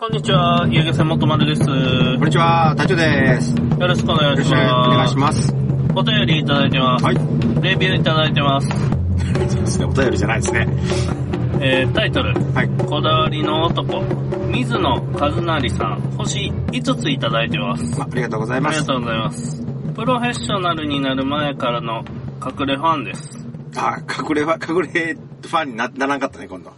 こんにちは、ゆうげせもとまるです。こんよにちは、隊長です。よろしくお願いしろしくお願ます。いします。お便りいただいてます。はい。レビューいただいてます。そうですね、お便りじゃないですね。えー、タイトル、はい。こだわりの男、水野和成さん、星5ついただいてます。あありがとうございます。ありがとうございます。プロフェッショナルになる前からの隠れファンです。あ、隠れファン、隠れファンになならんかったね、今度。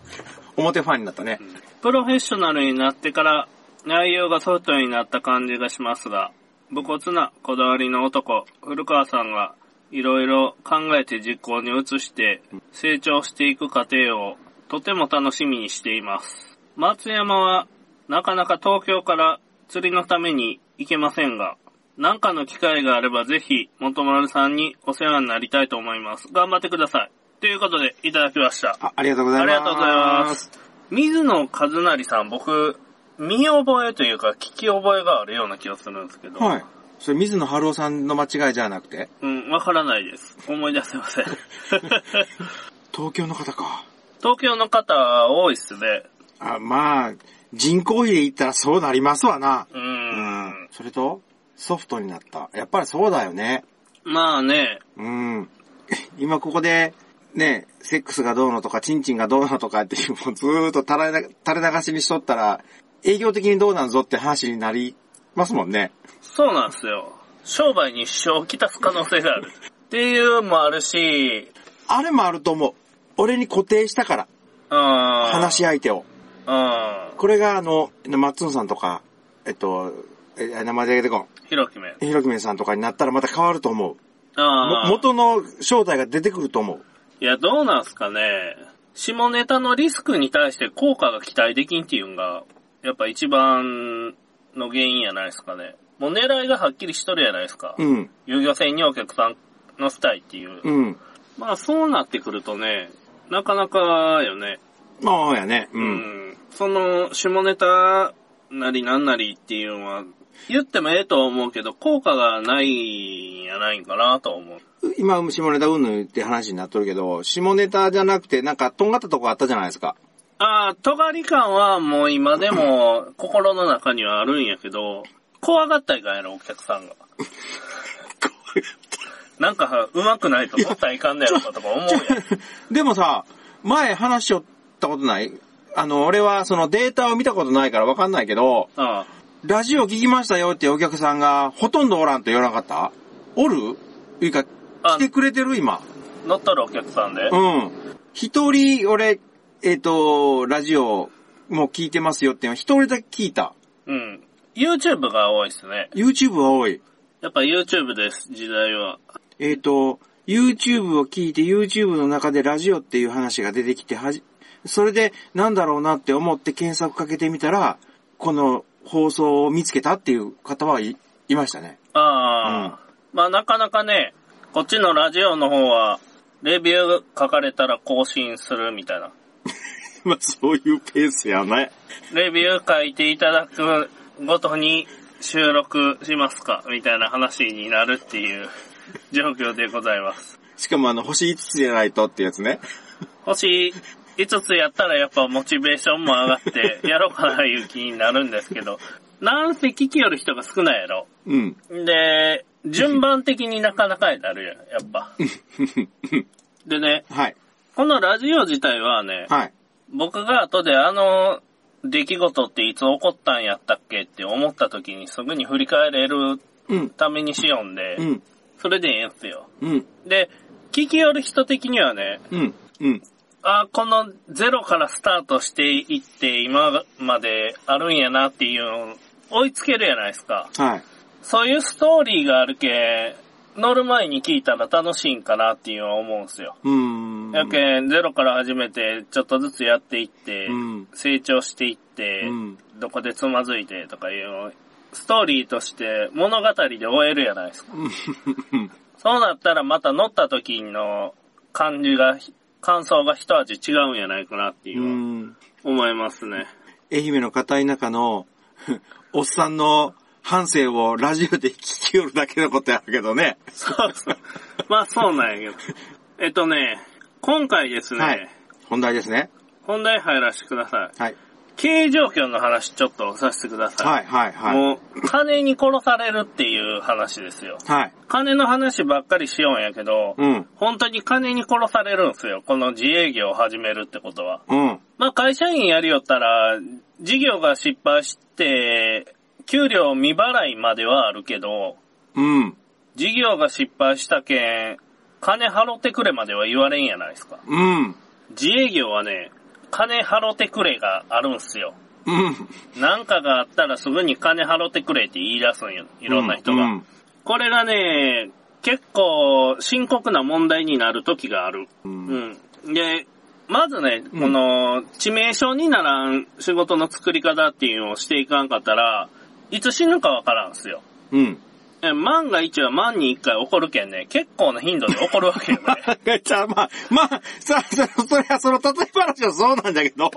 表ファンになったね。プロフェッショナルになってから内容がソフトになった感じがしますが、武骨なこだわりの男、古川さんがいろいろ考えて実行に移して成長していく過程をとても楽しみにしています。松山はなかなか東京から釣りのために行けませんが、何かの機会があればぜひ元丸さんにお世話になりたいと思います。頑張ってください。ということでいただきました。あ、ありがとうございます。ありがとうございます。水野和成さん、僕、見覚えというか聞き覚えがあるような気がするんですけど。はい。それ、水野晴夫さんの間違いじゃなくて、うん、わからないです。思い出せません。東京の方か。東京の方多いっすね。あ、まあ、人口比で言ったらそうなりますわな。う。うんん。それと、ソフトになった。やっぱりそうだよね。まあね、うん。今ここで、ね、セックスがどうのとか、チンチンがどうのとかっていう、もうずーっと垂れな垂れ流しにしとったら、営業的にどうなんぞって話になりますもんね。そうなんですよ。商売に支障をきたす可能性がある。っていうのもあるし、あれもあると思う。俺に固定したから、うん。話し相手を。うん。これがあの、松野さんとか、えっと、え名前で出てこん。ひろきめ。ひろきめさんとかになったらまた変わると思う。ああ。も元の正体が出てくると思う。いや、どうなんすかね。下ネタのリスクに対して効果が期待できんっていうのが、やっぱ一番の原因やないですかね。もう狙いがはっきりしとるやないですか。うん。遊漁船にお客さん乗せたいっていう。うん。まあそうなってくるとね、なかなかよね。まあ、やね。う。うんん。その、下ネタなりなんなりっていうのは、言ってもええとは思うけど、効果がないんやないんかなとは思う。今、下ネタうんぬんって話になっとるけど、下ネタじゃなくて、なんか、とんがったとこあったじゃないですか。ああ、尖り感はもう今でも 心の中にはあるんやけど、怖がったらいかんやろ、お客さんが。なんか、上手くないと思ったらいかんねやろかとか思うやん。でもさ、前話しよったことない？あの、俺はそのデータを見たことないからわかんないけど、あラジオ聞きましたよってお客さんがほとんどおらんと言わなかった？おる？いうか、あ来てくれてる？今。あ、乗っとるお客さんで。うん。一人、俺、えっ、と、ラジオもう聞いてますよって一人だけ聞いた。うん。YouTube が多いっすね。YouTube は多い。やっぱ YouTube です、時代は。えっ、と、YouTube を聞いて YouTube の中でラジオっていう話が出てきて、はじ、それでなんだろうなって思って検索かけてみたら、この放送を見つけたっていう方はい、いましたね。ああ、まあなかなかね、こっちのラジオの方は、レビュー書かれたら更新するみたいな。まあそういうペースやね。レビュー書いていただくごとに収録しますかみたいな話になるっていう 状況でございます。しかもあの、星5つじゃないとってやつね。星5つやったらやっぱモチベーションも上がって、やろうかないう気になるんですけど、なんせ聞きよる人が少ないやろ。うん。で、順番的になかなかになるやん、やっぱ。でね、はい。このラジオ自体はね、はい。僕が後であの出来事っていつ起こったんやったっけって思った時にすぐに振り返れるうん。ためにしよんで、うん。それでええんすよ。うん。で、聞き寄る人的にはね、うん。うん。あこのゼロからスタートしていって今まであるんやなっていうのを追いつけるやないですか。はい。そういうストーリーがあるけ、乗る前に聞いたら楽しいんかなっていうのは思うんすよ。うーん。やけん、ゼロから始めて、ちょっとずつやっていって、うん成長していって、うんどこでつまずいてとかいうストーリーとして物語で終えるやないですか。そうなったらまた乗った時の感じが、感想が一味違うんやないかなっていううのはん。思いますね。愛媛の片田舎の、おっさんの反省をラジオで聞きよるだけのことやけどね。そうそう。まあそうなんやけど。えっとね、今回ですね、はい本題ですね。本題入らせてください。はい。経営状況の話ちょっとさせてください。はい、はい、はい。もう、金に殺されるっていう話ですよ。はい。金の話ばっかりしようんやけど、うん。本当に金に殺されるんすよ。この自営業を始めるってことは。うん。まあ会社員やりよったら、事業が失敗して、給料未払いまではあるけど、うん。事業が失敗したけん、金払ってくれまでは言われんやないですか。うん。自営業はね、金払ってくれがあるんすよ。うん。なんかがあったらすぐに金払ってくれって言い出すんよ。いろんな人が。うん。これがね、結構深刻な問題になる時がある。う。うんん。で、まずね、うんこの、致命傷にならん仕事の作り方っていうのをしていかんかったら、いつ死ぬかわからんすよ。うん。え万が一は万に一回起こるけんね、結構な頻度で起こるわけよね。じゃあ、まあ、まあ、さ、そ、それはその例え話はそうなんだけど、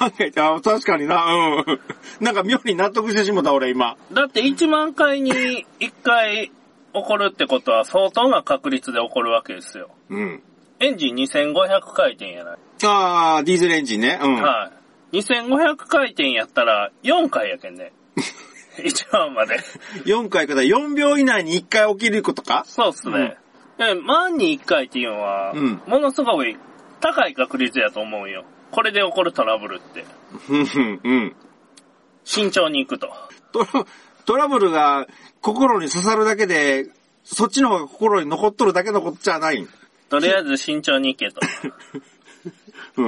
万が一、あ、確かにな、うん。なんか妙に納得してしもた、俺今。だって1万回に1回起こるってことは相当な確率で起こるわけですよ。うん。エンジン2500回転やない。ああ、ディーゼルエンジンね。うん。はい。2500回転やったら4回やけんね。1万まで。4回から4秒以内に1回起きることか？そうっすね。で万に1回っていうのは、うんものすごい高い確率やと思うよ。これで起こるトラブルって。うん、うん、うん。慎重に行くと。トラトラブルが心に刺さるだけで、そっちの方が心に残っとるだけのことじゃない？とりあえず慎重に行けと。う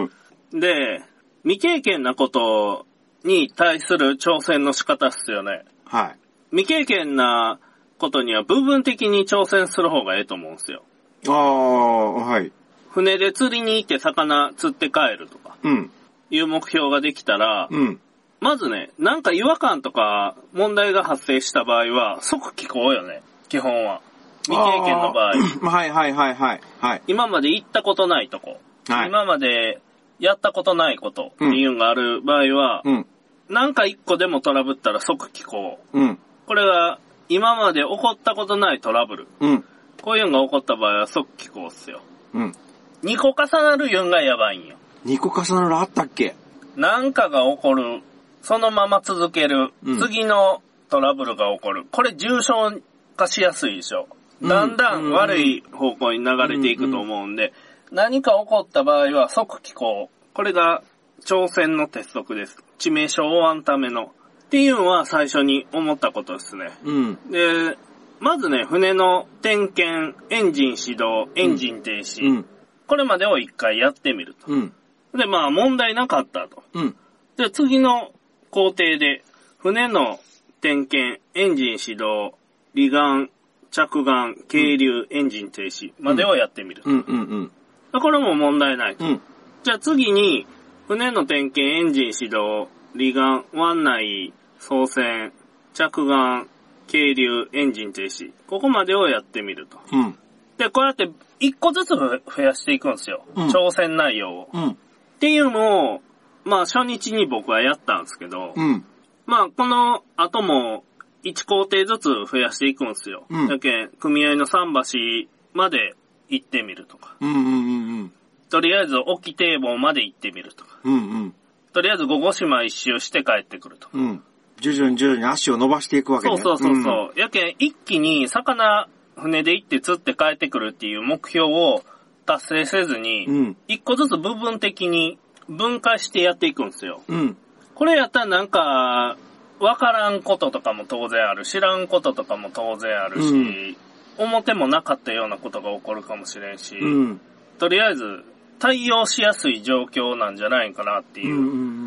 ん。で、未経験なことに対する挑戦の仕方っすよね。はい。未経験なことには部分的に挑戦する方がええと思うんですよ。ああ、はい。船で釣りに行って魚釣って帰るとかうん。いう目標ができたら、うん。まずね、なんか違和感とか問題が発生した場合は即聞こうよね。基本は。未経験の場合。はいはいはいはい。はい。今まで行ったことないとこ。はい今までやったことないことっていうのがある場合は、うん。なんか一個でもトラブったら即聞こう。うん。これが今まで起こったことないトラブル。うん。こういうのが起こった場合は即聞こうっすよ。うん。2個重なる言うんがやばいんよ。2個重なるあったっけ？なんかが起こる。そのまま続ける。うん次のトラブルが起こる。これ重症化しやすいでしょ。うんだんだん悪い方向に流れていくと思うんで、何か起こった場合は即聞こう。これが挑戦の鉄則です。致命傷を負わんための。っていうのは最初に思ったことですね。うん。で、まずね、船の点検、エンジン始動、エンジン停止。うん。これまでを一回やってみると。うん。で、まあ問題なかったと。うん。で、次の工程で、船の点検、エンジン始動、離岸、着岸、係留、エンジン停止までをやってみる。うん。うん。でこれも問題ないと。うん。じゃあ次に、船の点検、エンジン始動、離岸、湾内、操船、着岸、係留、エンジン停止。ここまでをやってみると。うん。で、こうやって一個ずつ増やしていくんですよ。うん挑戦内容を。うん。っていうのを、まあ初日に僕はやったんですけど、うん。まあこの後も1工程ずつ増やしていくんですよ。うんだけん組合の桟橋まで行ってみるとか。うん。うん。うん。とりあえず沖堤防まで行ってみるとか。うん。うん。とりあえず五五島一周して帰ってくるとか。うん。徐々に徐々に足を伸ばしていくわけね。そうそうそうそう。やけん一気に魚船で行って釣って帰ってくるっていう目標を達成せずに、うん。一個ずつ部分的に分解してやっていくんですよ。うん。これやったらなんか、わからんこととかも当然ある。知らんこととかも当然あるし、うん表もなかったようなことが起こるかもしれんし、うん。とりあえず対応しやすい状況なんじゃないかなってうん。いう、う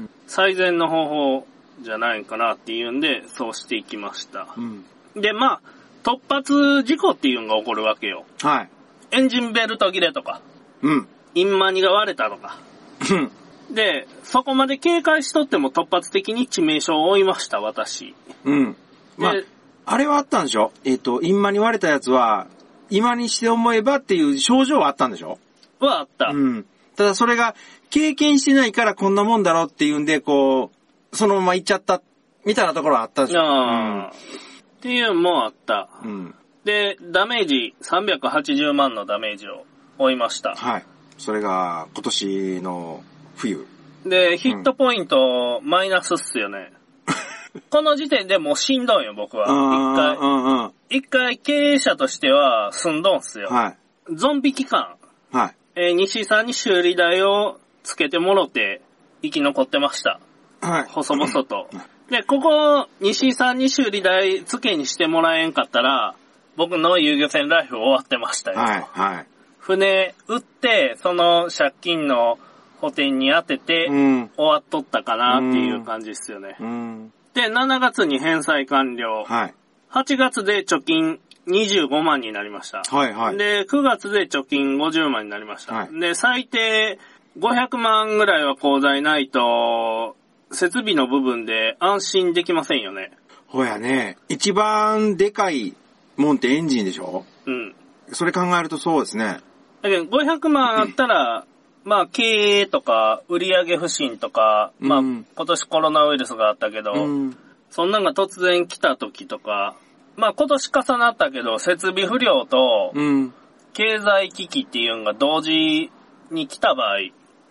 ん。最善の方法じゃないかなっていうんで、そうしていきました。うん。で、まあ、突発事故っていうのが起こるわけよ。はい。エンジンベルト切れとか、うん。インマニが割れたとか。うん。で、そこまで警戒しとっても突発的に致命傷を負いました、私。うん。まあで、あれはあったんでしょ？えっ、と、インマに割れたやつは、今にして思えばっていう症状はあったんでしょ？はあった。うん。ただそれが経験してないからこんなもんだろうっていうんで、こう、そのまま行っちゃった、みたいなところはあったでしょああ、っていうのもあった。うん。うん。で、ダメージ、380万のダメージを負いました。はい。それが今年の冬。で、ヒットポイントマイナスっすよね。この時点でもうしんどいよ、僕は。うん一回。うんうん。一回経営者としては済んどんすよ。はい。ゾンビ期間。はい。えー西井さんに修理代をつけてもろて生き残ってました。はい。細々と。で、ここ、西井さんに修理代付けにしてもらえんかったら、僕の遊漁船ライフ終わってましたよ。はい。はい。船売って、その借金の補填に当てて、うん。終わっとったかなっていう感じですよね。うん。で、7月に返済完了。はい。8月で貯金25万になりました。はいはい。で、9月で貯金50万になりました。はいで、最低500万ぐらいは口座にないと、設備の部分で安心できませんよね。ほやね、一番でかいもんってエンジンでしょ？うん。それ考えるとそうですね。だけど、500万あったら、まあ、経営とか、売上不振とか、まあ、うん今年コロナウイルスがあったけど、うん。そんなんが突然来た時とか、まあ、今年重なったけど、設備不良と、うん。経済危機っていうのが同時に来た場合、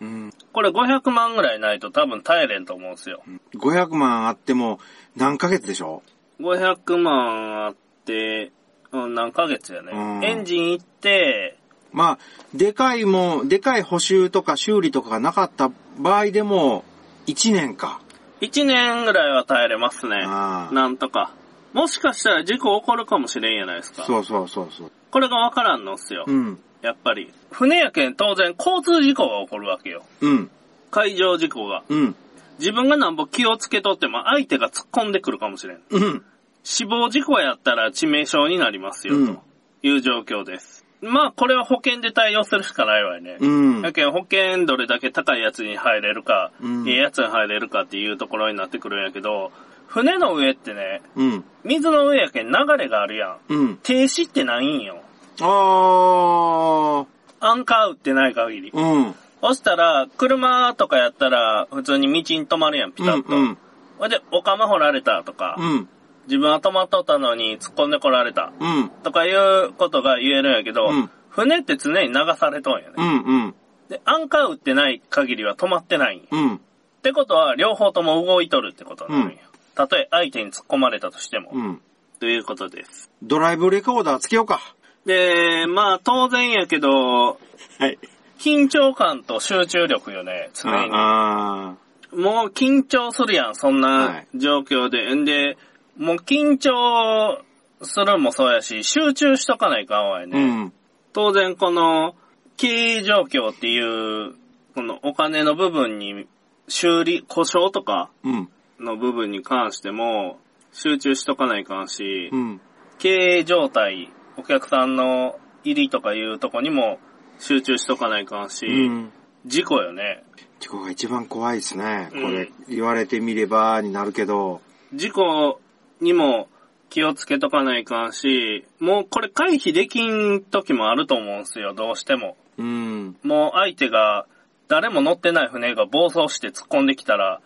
うん。これ500万ぐらいないと多分耐えれんと思うんですよ。500万あっても何ヶ月でしょ？500万あって、うん、何ヶ月やね。うんエンジン行って、まあ、でかいもん、でかい補修とか修理とかがなかった場合でも、1年か。1年ぐらいは耐えれますね。なんとか。もしかしたら事故起こるかもしれんやないですか。そうそうそうそう。これがわからんのっすよ。うん。やっぱり。船やけん当然交通事故が起こるわけよ。うん。海上事故が。うん。自分がなんぼ気をつけとっても相手が突っ込んでくるかもしれん。うん。死亡事故やったら致命傷になりますよ、うんという状況です。まあ、これは保険で対応するしかないわよね。うん。だけど保険どれだけ高いやつに入れるか、うんいいやつに入れるかっていうところになってくるんやけど、船の上ってね、うん。水の上やけん流れがあるやん。うん。停止ってないんよ。あー。アンカー打ってない限り。うん。そしたら、車とかやったら、普通に道に止まるやん、ピうん。タッと。うん。ほいで、お釜掘られたとか、うん。自分は止まっとったのに突っ込んでこられたうん。とかいうことが言えるんやけど、うん船って常に流されとんやね。うん。うん。で、アンカー打ってない限りは止まってないんや。うん。ってことは、両方とも動いとるってことなのよ。うんたとえ相手に突っ込まれたとしても。うん。ということです。ドライブレコーダーつけようか。で、まあ当然やけど、はい。緊張感と集中力よね、常に。あもう緊張するやん、そんはない状況で。んで、もう緊張するもそうやし、集中しとかないかんわよー。ね。うん。当然この経営状況っていう、このお金の部分に修理、故障とかうん。の部分に関しても集中しとかないかんし、うん。経営状態、お客さんの入りとかいうとこにも集中しとかないかんし、うん。事故よね。事故が一番怖いですね。こうんれ、言われてみればになるけど。事故にも気をつけとかないかんし、もうこれ回避できん時もあると思うんすよ、どうしても。うん。もう相手が、誰も乗ってない船が暴走して突っ込んできたら、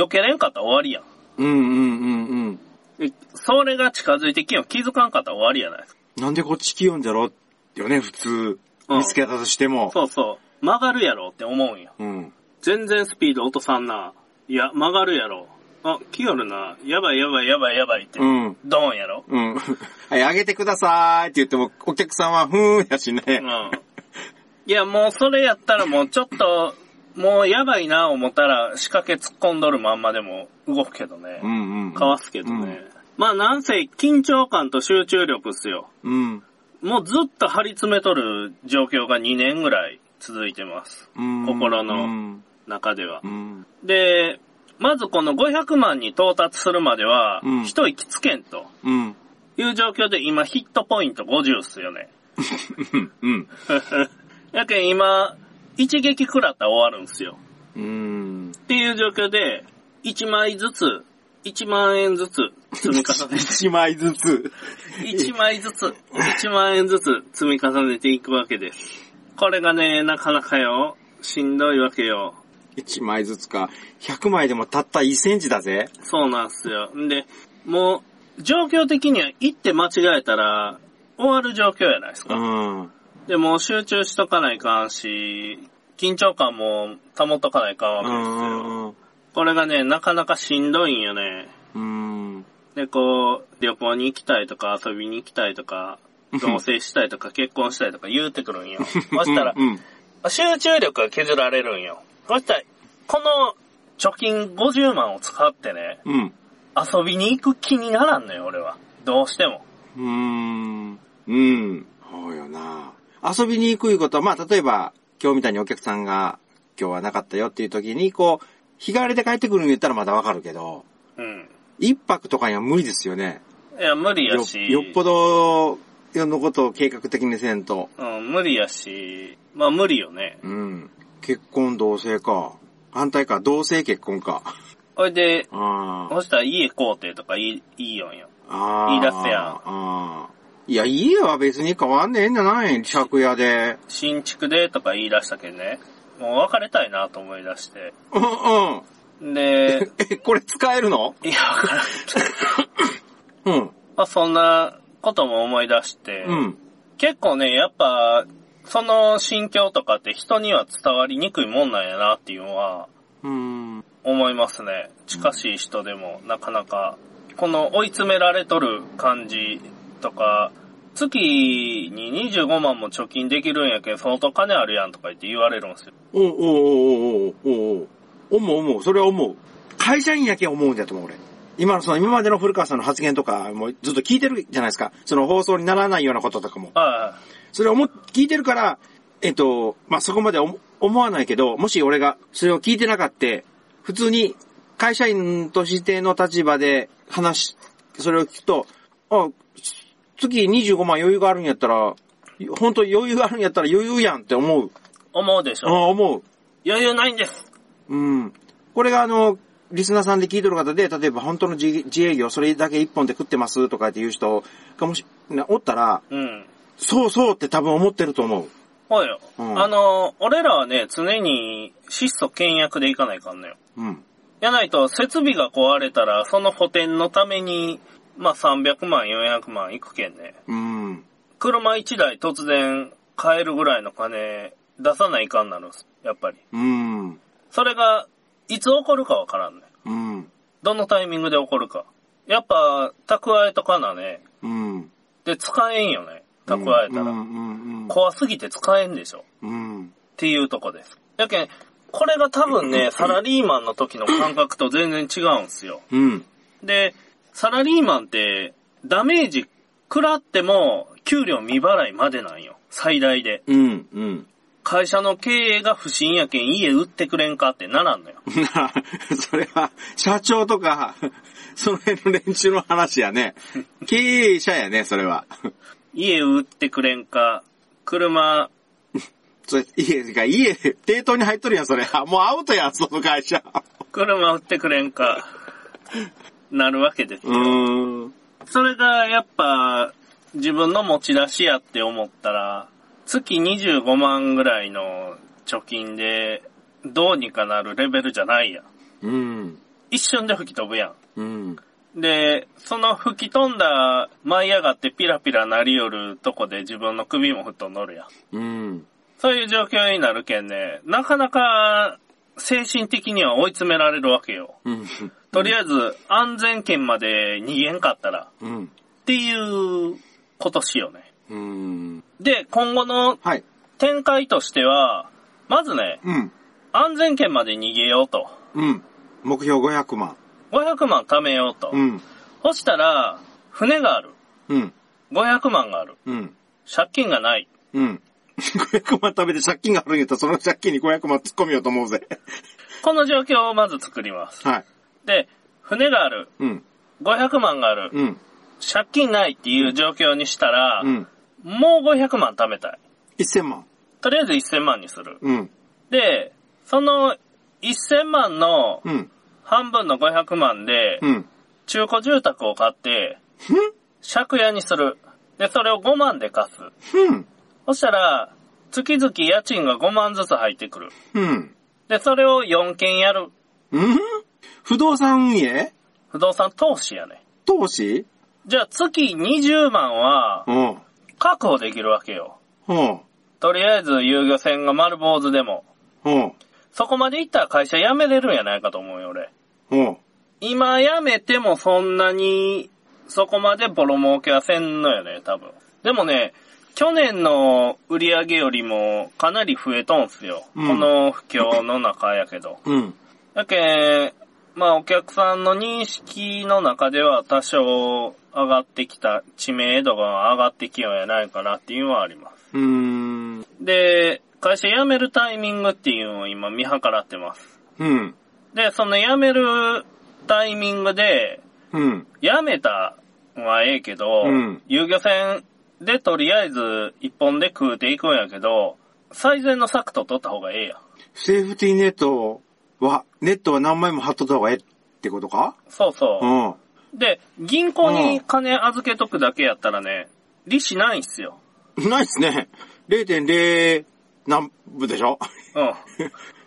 避けれんかったら終わりやん。うんうんうんうん。でそれが近づいてきよん気づかんかったら終わりやないですか。なんでこっち来よんじゃろよね、普通。うん見つけたとしても。そうそう。曲がるやろって思うんよ。うん。全然スピード落とさんな。いや、曲がるやろ。あ、来よるな。やばいやばいやばいやばいって。うん。ドーンやろ。うん。はい、あげてくださいって言っても、お客さんはふーんやしね。うん。いや、もうそれやったらもうちょっと、もうやばいな思ったら仕掛け突っ込んどるまんまでも動くけどね。うんうん。かわすけどね。まあなんせ緊張感と集中力っすよ。うん。もうずっと張り詰めとる状況が2年ぐらい続いてます。うん。心のうん。中ではう。ん。で、まずこの500万に到達するまではうん、一息つけんとうん。いう状況で今ヒットポイント50っすよね。うん。やけん今、一撃食らったら終わるんすよ。うん。っていう状況で、1枚ずつ、1万円ずつ積み重ねて、一枚ずつ。1枚ずつ、1万円ずつ積み重ねていくわけです。これがね、なかなかよ、しんどいわけよ。一枚ずつか。100枚でもたった1センチだぜ。そうなんすよ。んで、もう、状況的には行って間違えたら、終わる状況やないですうか。ん。でも集中しとかないかんし、緊張感も保っとかないかんわうけですよ。ん。うん。これがね、なかなかしんどいんよね。うん。で、こう、旅行に行きたいとか遊びに行きたいとか、同棲したいとか 結婚したいとか言うてくるんよ。そしたらう、ん。集中力が削られるんよ。そしたら、この貯金50万を使ってね、うん。遊びに行く気にならんのよ、俺は。どうしても。うーん。うん。そうよな。遊びに行くいうことは、まあ、例えば、今日みたいにお客さんが今日はなかったよっていう時に、こう、日帰りで帰ってくるん言ったらまだわかるけど、うん。一泊とかには無理ですよね。いや、無理やよし。よっぽどのことを計画的にせんと。うん、無理やし、まあ無理よね。うん。結婚同棲か。反対か、同性結婚か。ほいで、あそしたら家買うてとかいい、いいよんよ。あ。ああ。言い出すやんああ。いや、家は別に変わんねえんじゃない？借家で。新築でとか言い出したけんね。もう別れたいなと思い出して。うんうん。で、え、これ使えるの？いや、わからん。うん。まあそんなことも思い出して、うん。結構ね、やっぱ、その心境とかって人には伝わりにくいもんなんやなっていうのはうん。思いますね。近しい人でもなかなか、この追い詰められとる感じとか、月に25万も貯金できるんやけん相当金あるやんとか言って言われるんですよ。おうおうおうおうおうおう思う思う。それは思う。会社員やけん思うんだと思う、俺。今のその今までの古川さんの発言とかもずっと聞いてるじゃないですか。その放送にならないようなこととかも。はそれを思っ聞いてるから、えっと、まあ、そこまで思思わないけど、もし俺がそれを聞いてなかった、普通に会社員としての立場で話、それを聞くと、あ、月25万余裕があるんやったら、本当余裕があるんやったら余裕やんって思う。い。思うでしあょ。思う。余裕ないんです。うん。これがあの、リスナーさんで聞いてる方で、例えば本当の自自営業それだけ一本で食ってますとかっていう人がもし、なおったら、うん。そうそうって多分思ってると思う。ほうよ。うんあの、俺らはね、常に質素倹約でいかないかんのよ。うん。やないと、設備が壊れたら、その補填のために、まあ300万、400万いくけんね。うん。車1台突然買えるぐらいの金出さないかんなるんす。やっぱり。うん。それが、いつ起こるかわからんね。うん。どのタイミングで起こるか。やっぱ、蓄えとかなね。うん。で、使えんよね。蓄えたら。うんうん怖すぎて使えんでしょ。うん。うん。っていうとこです。やけん、これが多分ね、サラリーマンの時の感覚と全然違うんすよ。うん。で、サラリーマンって、ダメージ食らっても、給料未払いまでなんよ。最大で。うん。うん。会社の経営が不審やけん家売ってくれんかってならんのよ。なそれは、社長とか、その辺の連中の話やね。経営者やね、それは。家売ってくれんか、車、それ、家が、家、抵当に入っとるやん、それ。あもうアウトやん、その会社。車売ってくれんか、なるわけですうよ。それがやっぱ自分の持ち出しやって思ったら、月25万ぐらいの貯金でどうにかなるレベルじゃないやん。うん。一瞬で吹き飛ぶやうん。ん。で、その吹き飛んだ舞い上がってピラピラなりよるとこで自分の首もふっと乗るやん。うん。そういう状況になるけんね、なかなか精神的には追い詰められるわけよ。うん。とりあえず安全圏まで逃げんかったらうん。っていうことしようね。うん。で、今後のはい。展開としては、まずね、うん。安全圏まで逃げようと。うん。目標500万。500万貯めようと。うん。そしたら、船がある。うん。500万がある。うん。借金がない。うん。500万食べて借金があるんやったら、その借金に500万突っ込みようと思うぜ。この状況をまず作ります。はい。で、船がある。うん。500万がある。うん。借金ないっていう状況にしたら、うん。もう500万貯めたい。1000万。とりあえず1000万にする。うん。で、その1000万のうん。半分の500万で、うん。中古住宅を買って、借家にする。で、それを5万で貸す。うん。そしたら、月々家賃が5万ずつ入ってくる。うん。で、それを4件やる。うん不動産運営？不動産投資やね。投資？じゃあ月20万はうん。確保できるわけよ。うん。とりあえず遊漁船が丸坊主でも。うん。そこまで行ったら会社辞めれるんやないかと思うよ、俺。うん。今辞めてもそんなに、そこまでボロ儲けはせんのよね、多分。でもね、去年の売り上げよりもかなり増えとんすよ。うんこの不況の中やけど。うん。だけまあお客さんの認識の中では多少上がってきた、知名度が上がってきようやないかなっていうのはあります。うーん。で、会社辞めるタイミングっていうのを今見計らってます。うん。で、その辞めるタイミングで、うん。辞めたのはええけど、うん遊漁船でとりあえず一本で食うていくんやけど、最善の策と取った方がええやん。セーフティーネットは、ネットは何枚も貼っとった方がええってことか？そうそうう。ん。で、銀行に金預けとくだけやったらね、利子ないんすよ。ないっすね。0.0何部でしょ？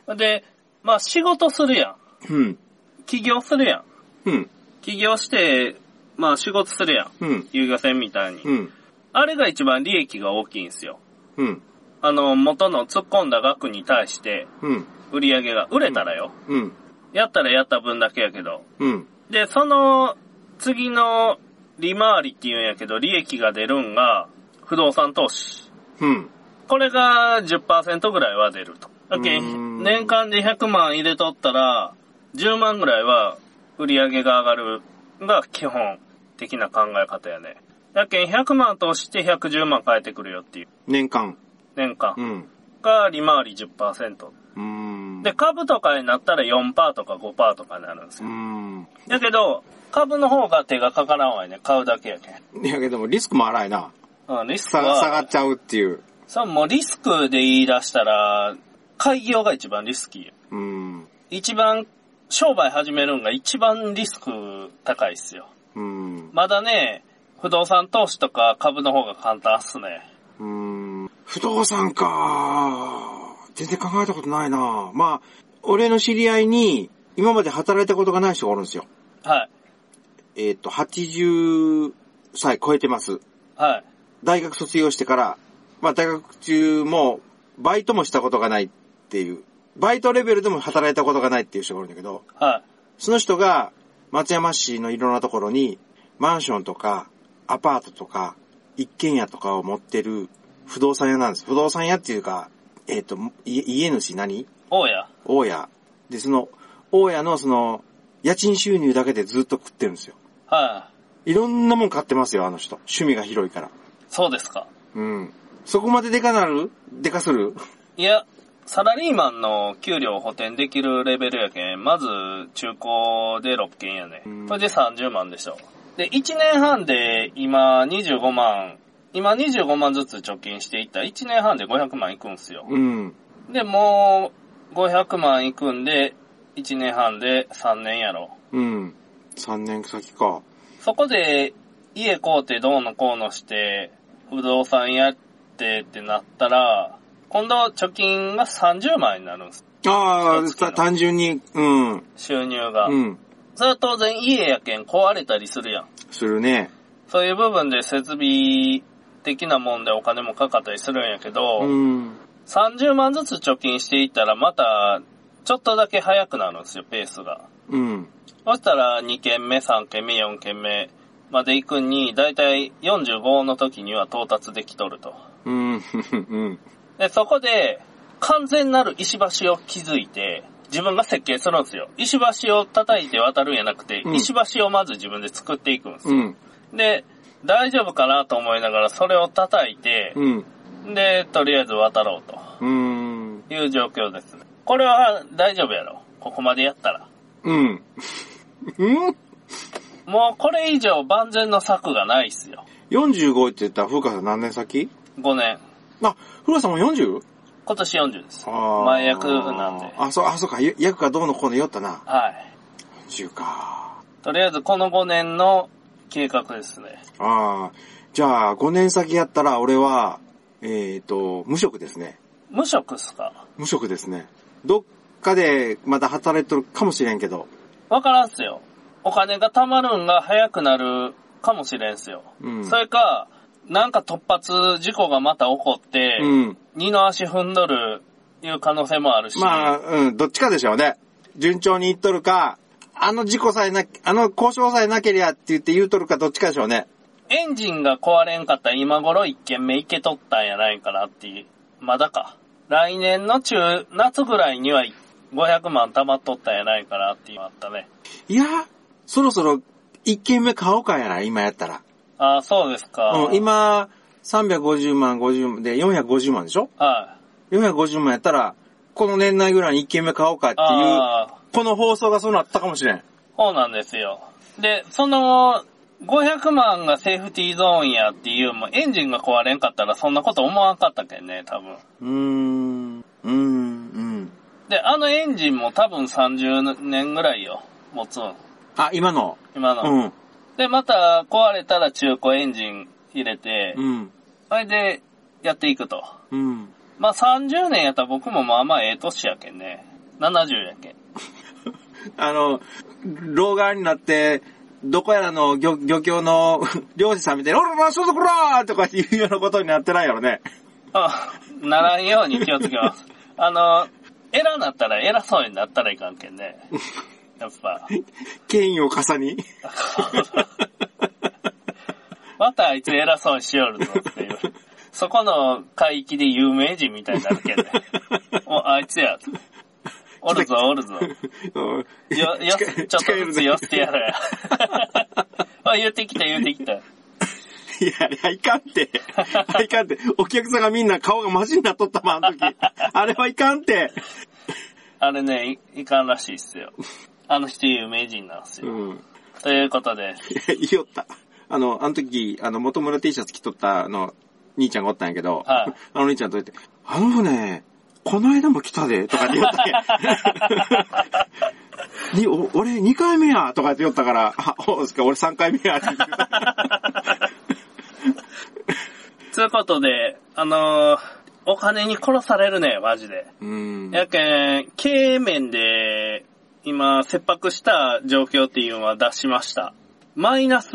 うん。で、まあ仕事するやん。うん。起業するやん。うん。起業して、まあ仕事するやん。うん。遊漁船みたいに。うん。あれが一番利益が大きいんすよ。うん。あの、元の突っ込んだ額に対して、うん。売り上げが売れたらよ。うん。やったらやった分だけやけど。うん。で、その次の利回りっていうんやけど、利益が出るんが不動産投資。うん。これが10%ぐらいは出ると。だけ年間で100万入れとったら、10万ぐらいは売り上げが上がるが基本的な考え方やね。だけん100万投資して110万返ってくるよっていう。年間。年間うん。が利回り10%。うーん。で、株とかになったら4%とか5%とかになるんですうーよ。ん。だけど、株の方が手がかからんわよね。買うだけやけん。いやけども、リスクも荒いな。うん、リスクさは、下がっちゃうっていう。そう、もうリスクで言い出したら、開業が一番リスキーよ。うーん。一番、商売始めるんが一番リスク高いっすよ。うーん。まだね、不動産投資とか株の方が簡単っすね。うーん。不動産か。全然考えたことないな。まあ、俺の知り合いに、今まで働いたことがない人がおるんですよ。はい。えっ、と、80歳超えてます。はい。大学卒業してから、まあ大学中もバイトもしたことがないっていう、バイトレベルでも働いたことがないっていう人がおるんだけど、はい。その人が松山市のいろんなところにマンションとかアパートとか一軒家とかを持ってる不動産屋なんです。不動産屋っていうか、えっ、と、家家主何？大家。大家。で、その、大家のその、家賃収入だけでずっと食ってるんですよ。はい。いろんなもん買ってますよ、あの人。趣味が広いから。そうですか。うん。そこまででかなる？でかする？いや、サラリーマンの給料を補填できるレベルやけん、まず中古で6件やねうん。これで30万でしょ。で、1年半で今25万、今25万ずつ貯金していったら1年半で500万いくんすよ。うん。で、もう500万いくんで、1年半で3年やろ。うん。3年先か。そこで家買うてどうのこうのして、不動産やってってなったら、今度貯金が30万になるんです。ああ、単純に、うん。収入が。うん。それは当然家やけん壊れたりするやん。するね。そういう部分で設備的なもんでお金もかかったりするんやけど、うん。30万ずつ貯金していったらまた、ちょっとだけ早くなるんですよ、ペースが。うん。そしたら2軒目、3軒目、4軒目まで行くに、だいたい45の時には到達できとると。うん。うん。で、そこで、完全なる石橋を築いて、自分が設計するんですよ。石橋を叩いて渡るんやなくて、うん石橋をまず自分で作っていくんですよ。うん。で、大丈夫かなと思いながらそれを叩いて、うん。で、とりあえず渡ろうとうん。いう状況ですね。これは大丈夫やろ。ここまでやったら。うん。うん？もうこれ以上万全の策がないっすよ。?45 って言ったら、風花さん何年先？5年。あ、風花さんも 40? 今年40です。前役なんで。あ、そう、あ、そうか。や役がどうのこうの言おったな。はい。40か。とりあえずこの5年の計画ですね。ああ。じゃあ、5年先やったら、俺は、えっ、と、無職ですね。無職っすか？無職ですね。どっかでまだ働いてるかもしれんけど。わからんっすよ。お金が貯まるんが早くなるかもしれんすよ。うん。それか、なんか突発事故がまた起こって、うん。二の足踏んどるいう可能性もあるし。まあ、うん、どっちかでしょうね。順調にいっとるか、あの事故さえな、あの交渉さえなけりゃって言って言うとるかどっちかでしょうね。エンジンが壊れんかったら今頃一件目行けとったんやないかなっていう。まだか。来年の中、夏ぐらいには500万貯まっとったんやないかなっていうのあったね。いや、そろそろ一軒目買おうかやな、今やったら。ああ、そうですか。うん、今、350万、50万で450万でしょ？はい ?450 万やったら、この年内ぐらいに一軒目買おうかっていう、ああ、この放送がそうなったかもしれん。そうなんですよ。で、その、500万がセーフティーゾーンやっていう、もうエンジンが壊れんかったらそんなこと思わんかったけんね、多分。うーん、うーん、うん。で、あのエンジンも多分30年ぐらいよ、持つん。あ、今の。今の。うん、で、また壊れたら中古エンジン入れて、うん、それでやっていくと。うん。まあ30年やったら僕もまあまあええ年やけんね。70やけん。あの、老眼になって、どこやらの漁漁協の 漁師さんみたいに、おらら、そうそこらーとかいうようなことになってないやろね。あ、ならんように気をつけます。あの、偉なったら偉そうになったらいかんけんね。やっぱ。権威を重に。またあいつ偉そうにしよるぞっていう。そこの海域で有名人みたいになるけんね。お、あいつや。おるぞ、おるぞ。うんよ、よ、ちょっとずつ寄せてやるや。あ、言ってきた、言ってきた。いや、あれはいかんって。あれいかんって。お客さんがみんな顔がマジになっとったもん、あの時。あれはいかんって。あれね、いいかんらしいっすよ。あの人有名人なんですよ。うん。ということで、いや、言いよった。あの、あの時、あの、元村 T シャツ着とった、あの、兄ちゃんがおったんやけど、はい あの兄ちゃんと言って、あの船、この間も来たで、とかって言ったんや。に、お、俺2回目や、とかって言ったから、あ、そうですか、俺3回目や、って言ってた。ということで、あのーお金に殺されるね、マジで。うん。やけん、経営面で、今、切迫した状況っていうのは出しました。マイナス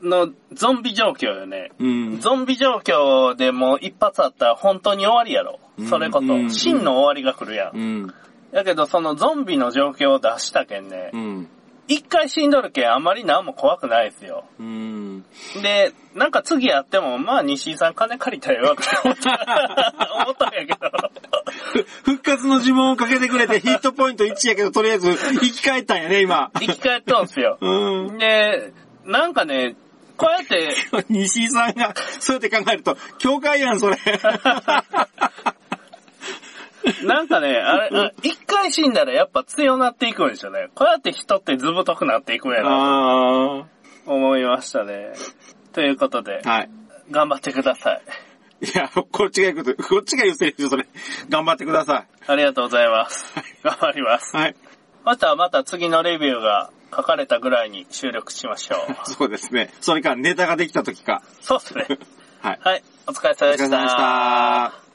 のゾンビ状況よね。うん。ゾンビ状況でもう一発あったら本当に終わりやろ。それこそ、うん真の終わりが来るやん。うん。やけど、そのゾンビの状況を出したけんねう、ん。一回死んどるけんあんまり何も怖くないですよ。うん。で、なんか次やっても、まあ西井さん金借りたらよく思った、思ったんやけど。復活の呪文をかけてくれてヒットポイント1やけど、とりあえず生き返ったんやね、今。生き返っとんすよ。うん。で、なんかね、こうやって、西井さんが、そうやって考えると、教会やん、それ。なんかね、あれ、あ一回死んだらやっぱ強なっていくんですよね。こうやって人って図太くなっていくんやな思いましたね。ということで、あ。はい。頑張ってください。いや、こっちが言うこと、こっちが言うセリフよそれ。頑張ってくださありがとうございます。頑張りますい。。はい。またまた次のレビューが書かれたぐらいに収録しましょう。そうですね。それからネタができた時か。そうですね。はい。はい、お疲れ様でしお疲れ様でしたた。